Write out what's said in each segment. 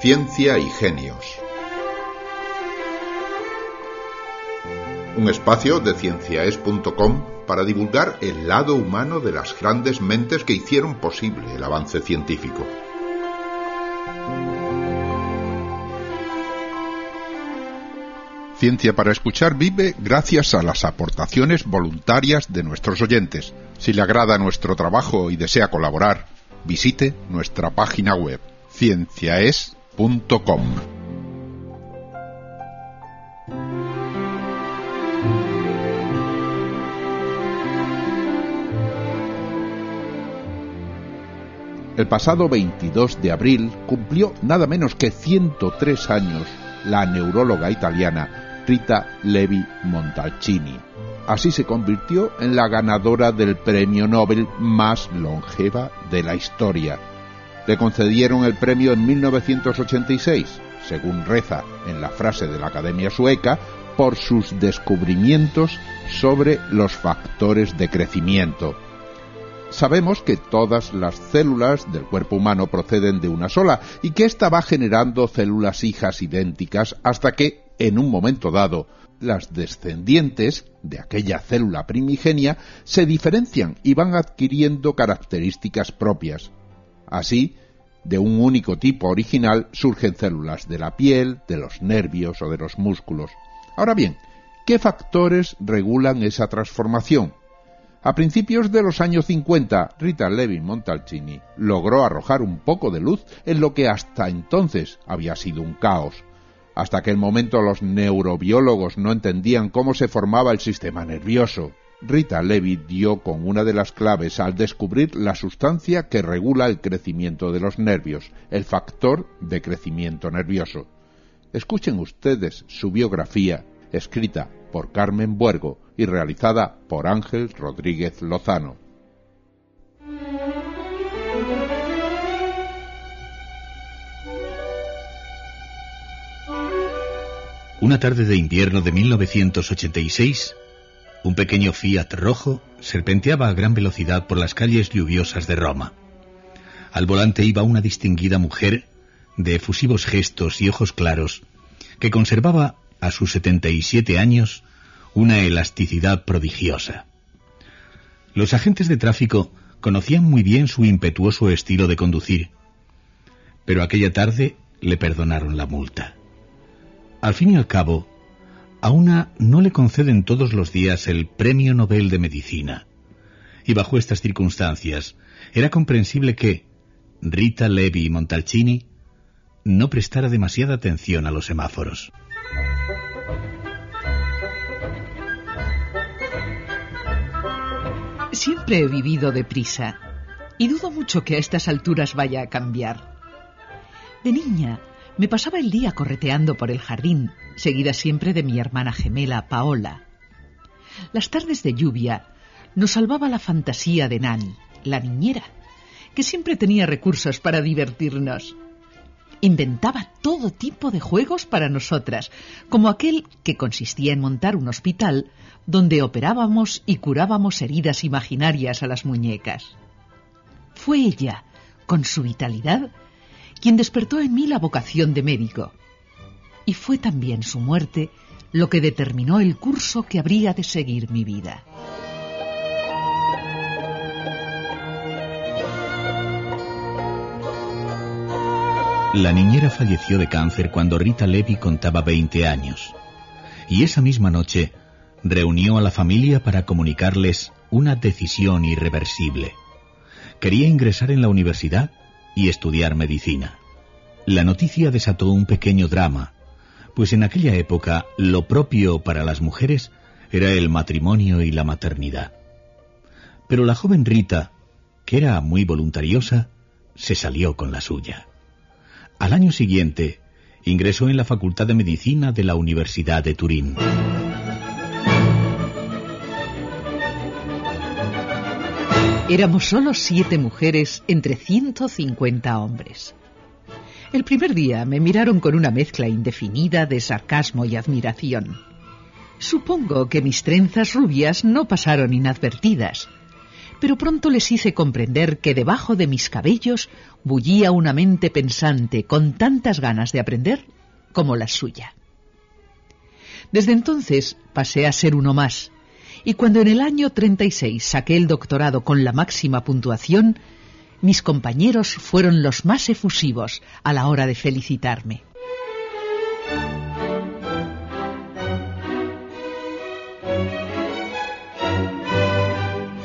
Ciencia y Genios. Un espacio de cienciaes.com para divulgar el lado humano de las grandes mentes que hicieron posible el avance científico. Ciencia para Escuchar vive gracias a las aportaciones voluntarias de nuestros oyentes. Si le agrada nuestro trabajo y desea colaborar, visite nuestra página web cienciaes.com. El pasado 22 de abril cumplió nada menos que 103 años la neuróloga italiana Rita Levi Montalcini. Así se convirtió en la ganadora del premio Nobel más longeva de la historia. Le concedieron el premio en 1986, según reza en la frase de la Academia Sueca, por sus descubrimientos sobre los factores de crecimiento. Sabemos que todas las células del cuerpo humano proceden de una sola y que ésta va generando células hijas idénticas hasta que, en un momento dado, las descendientes de aquella célula primigenia se diferencian y van adquiriendo características propias. Así, de un único tipo original surgen células de la piel, de los nervios o de los músculos. Ahora bien, ¿qué factores regulan esa transformación? A principios de los años 50, Rita Levi Montalcini logró arrojar un poco de luz en lo que hasta entonces había sido un caos. Hasta aquel momento los neurobiólogos no entendían cómo se formaba el sistema nervioso. Rita Levi dio con una de las claves al descubrir la sustancia que regula el crecimiento de los nervios, el factor de crecimiento nervioso. Escuchen ustedes su biografía, escrita por Carmen Buergo y realizada por Ángel Rodríguez Lozano. Una tarde de invierno de 1986, un pequeño Fiat rojo serpenteaba a gran velocidad por las calles lluviosas de Roma. Al volante iba una distinguida mujer de efusivos gestos y ojos claros, que conservaba a sus 77 años una elasticidad prodigiosa. Los agentes de tráfico conocían muy bien su impetuoso estilo de conducir, pero aquella tarde le perdonaron la multa. Al fin y al cabo, a una no le conceden todos los días el Premio Nobel de Medicina. Y bajo estas circunstancias, era comprensible que Rita Levi Montalcini no prestara demasiada atención a los semáforos. Siempre he vivido deprisa y dudo mucho que a estas alturas vaya a cambiar. De niña me pasaba el día correteando por el jardín, seguida siempre de mi hermana gemela, Paola. Las tardes de lluvia nos salvaba la fantasía de Nani, la niñera, que siempre tenía recursos para divertirnos. Inventaba todo tipo de juegos para nosotras, como aquel que consistía en montar un hospital donde operábamos y curábamos heridas imaginarias a las muñecas. Fue ella, con su vitalidad, quien despertó en mí la vocación de médico. Y fue también su muerte lo que determinó el curso que habría de seguir mi vida. La niñera falleció de cáncer cuando Rita Levi contaba 20 años. Y esa misma noche reunió a la familia para comunicarles una decisión irreversible. Quería ingresar en la universidad y estudiar medicina. La noticia desató un pequeño drama, pues en aquella época lo propio para las mujeres era el matrimonio y la maternidad. Pero la joven Rita, que era muy voluntariosa, se salió con la suya. Al año siguiente, ingresó en la Facultad de Medicina de la Universidad de Turín. Éramos solo siete mujeres entre 150 hombres. El primer día me miraron con una mezcla indefinida de sarcasmo y admiración. Supongo que mis trenzas rubias no pasaron inadvertidas, pero pronto les hice comprender que debajo de mis cabellos bullía una mente pensante con tantas ganas de aprender como la suya. Desde entonces pasé a ser uno más, y cuando en el año 36 saqué el doctorado con la máxima puntuación, mis compañeros fueron los más efusivos a la hora de felicitarme.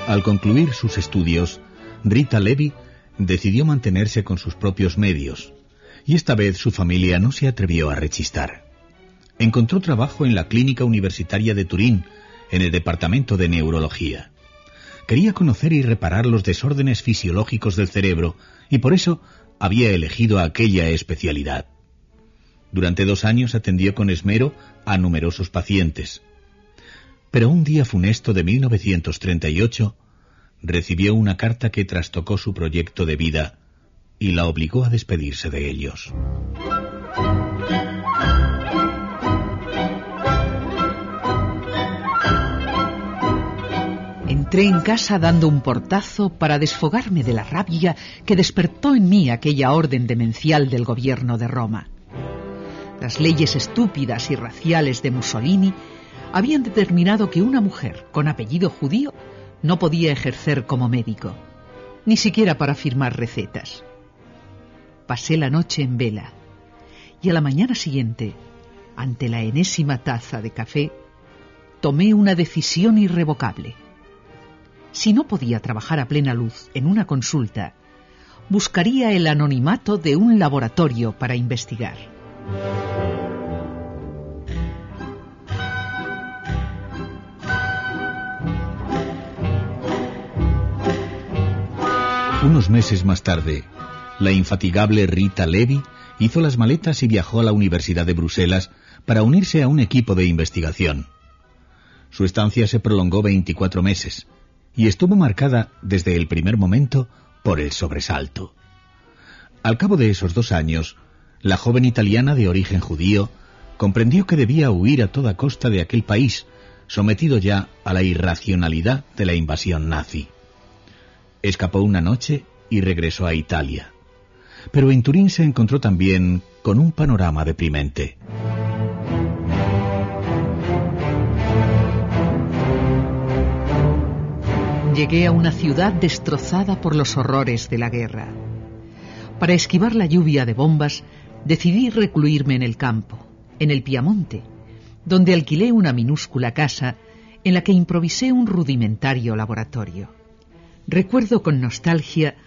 Al concluir sus estudios, Rita Levy decidió mantenerse con sus propios medios, y esta vez su familia no se atrevió a rechistar. Encontró trabajo en la Clínica Universitaria de Turín, en el Departamento de Neurología. Quería conocer y reparar los desórdenes fisiológicos del cerebro, y por eso había elegido aquella especialidad. Durante dos años atendió con esmero a numerosos pacientes. Pero un día funesto de 1938 recibió una carta que trastocó su proyecto de vida y la obligó a despedirse de ellos. Entré en casa dando un portazo para desfogarme de la rabia que despertó en mí aquella orden demencial del gobierno de Roma. Las leyes estúpidas y raciales de Mussolini habían determinado que una mujer con apellido judío no podía ejercer como médico, ni siquiera para firmar recetas. Pasé la noche en vela y a la mañana siguiente, ante la enésima taza de café, tomé una decisión irrevocable. Si no podía trabajar a plena luz en una consulta, buscaría el anonimato de un laboratorio para investigar. Unos meses más tarde, la infatigable Rita Levy hizo las maletas y viajó a la Universidad de Bruselas para unirse a un equipo de investigación. Su estancia se prolongó 24 meses y estuvo marcada desde el primer momento por el sobresalto. Al cabo de esos dos años, la joven italiana de origen judío comprendió que debía huir a toda costa de aquel país, sometido ya a la irracionalidad de la invasión nazi. Escapó una noche y regresó a Italia. Pero en Turín se encontró también con un panorama deprimente. Llegué a una ciudad destrozada por los horrores de la guerra. Para esquivar la lluvia de bombas, decidí recluirme en el campo, en el Piamonte, donde alquilé una minúscula casa en la que improvisé un rudimentario laboratorio. Recuerdo con nostalgia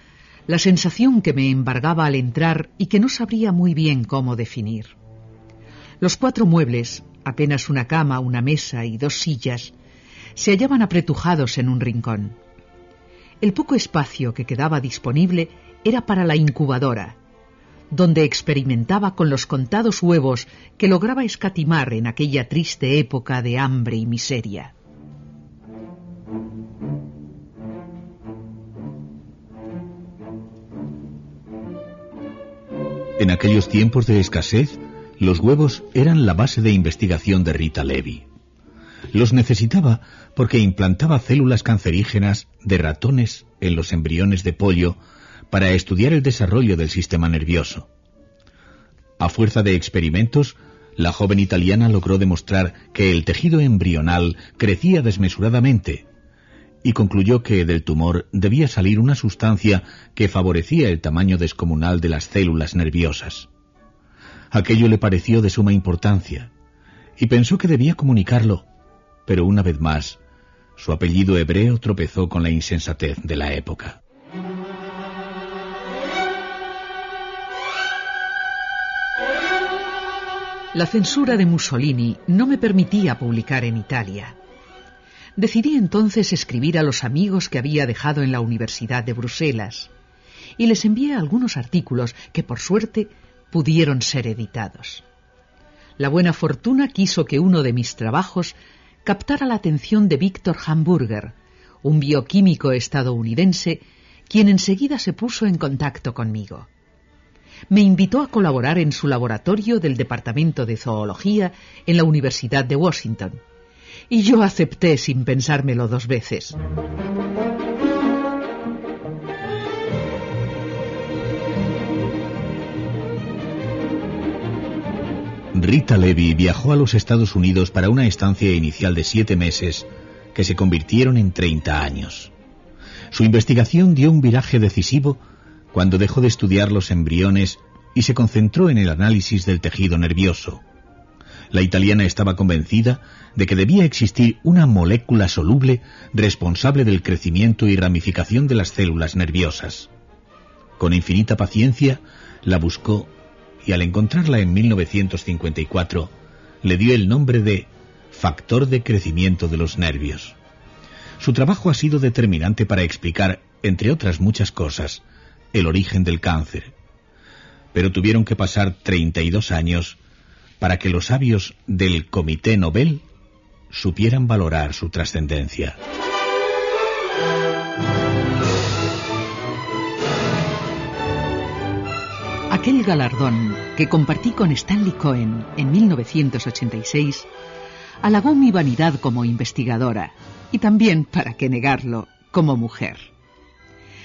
la sensación que me embargaba al entrar y que no sabría muy bien cómo definir. Los cuatro muebles, apenas una cama, una mesa y dos sillas, se hallaban apretujados en un rincón. El poco espacio que quedaba disponible era para la incubadora, donde experimentaba con los contados huevos que lograba escatimar en aquella triste época de hambre y miseria. En aquellos tiempos de escasez, los huevos eran la base de investigación de Rita Levy. Los necesitaba porque implantaba células cancerígenas de ratones en los embriones de pollo para estudiar el desarrollo del sistema nervioso. A fuerza de experimentos, la joven italiana logró demostrar que el tejido embrional crecía desmesuradamente y concluyó que del tumor debía salir una sustancia que favorecía el tamaño descomunal de las células nerviosas. Aquello le pareció de suma importancia, y pensó que debía comunicarlo, pero una vez más, su apellido hebreo tropezó con la insensatez de la época. La censura de Mussolini no me permitía publicar en Italia. Decidí entonces escribir a los amigos que había dejado en la Universidad de Bruselas y les envié algunos artículos que por suerte pudieron ser editados. La buena fortuna quiso que uno de mis trabajos captara la atención de Víctor Hamburger, un bioquímico estadounidense, quien enseguida se puso en contacto conmigo. Me invitó a colaborar en su laboratorio del Departamento de Zoología en la Universidad de Washington y yo acepté sin pensármelo dos veces. Rita Levy viajó a los Estados Unidos para una estancia inicial de siete meses que se convirtieron en 30 años. Su investigación dio un viraje decisivo cuando dejó de estudiar los embriones y se concentró en el análisis del tejido nervioso. La italiana estaba convencida de que debía existir una molécula soluble responsable del crecimiento y ramificación de las células nerviosas. Con infinita paciencia la buscó y al encontrarla en 1954 le dio el nombre de factor de crecimiento de los nervios. Su trabajo ha sido determinante para explicar, entre otras muchas cosas, el origen del cáncer. Pero tuvieron que pasar 32 años para que los sabios del Comité Nobel supieran valorar su trascendencia. Aquel galardón que compartí con Stanley Cohen en 1986 halagó mi vanidad como investigadora y también, para qué negarlo, como mujer.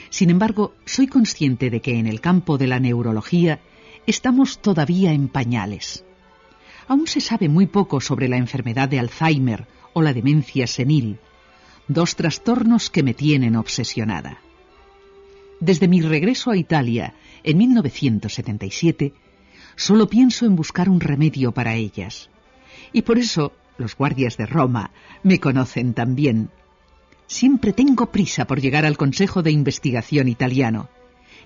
Sin embargo, soy consciente de que en el campo de la neurología estamos todavía en pañales. Aún se sabe muy poco sobre la enfermedad de Alzheimer o la demencia senil, dos trastornos que me tienen obsesionada. Desde mi regreso a Italia en 1977, solo pienso en buscar un remedio para ellas. Y por eso los guardias de Roma me conocen también. Siempre tengo prisa por llegar al Consejo de Investigación italiano.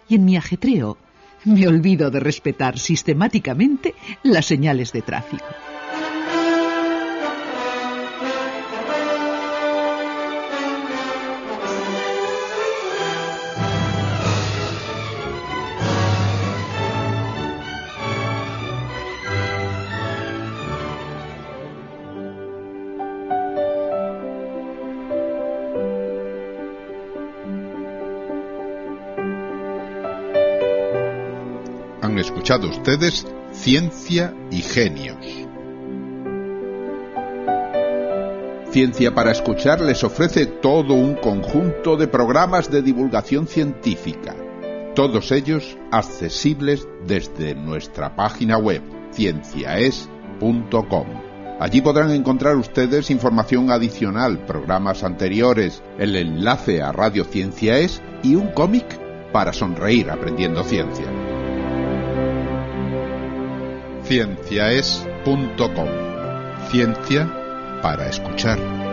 Y en mi ajetreo me olvido de respetar sistemáticamente las señales de tráfico. Escuchado ustedes Ciencia y Genios. Ciencia para Escuchar les ofrece todo un conjunto de programas de divulgación científica, todos ellos accesibles desde nuestra página web cienciaes.com. Allí podrán encontrar ustedes información adicional, programas anteriores, el enlace a Radio Ciencia Es y un cómic para sonreír aprendiendo ciencia cienciaes.com. Ciencia para escuchar.